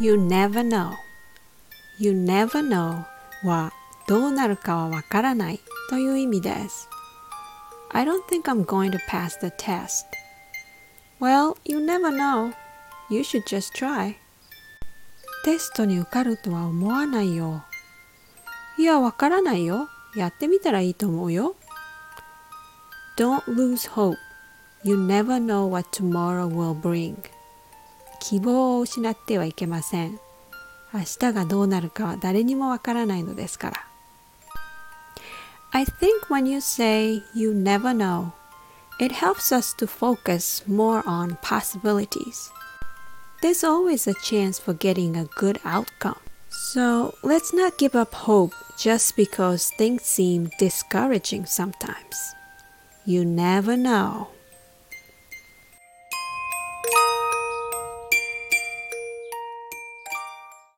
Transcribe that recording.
You never know You never know はどうなるかはわからないという意味です I don't think I'm going to pass the test Well, you never know You should just try テストに受かるとは思わないよいや、わからないよやってみたらいいと思うよ Don't lose hope You never know what tomorrow will bring 希望を失ってはいけません明日がどうなるかは誰にもわからないのですから I think when you say you never know it helps us to focus more on possibilities There's always a chance for getting a good outcome So let's not give up hope just because things seem discouraging sometimes. You never know.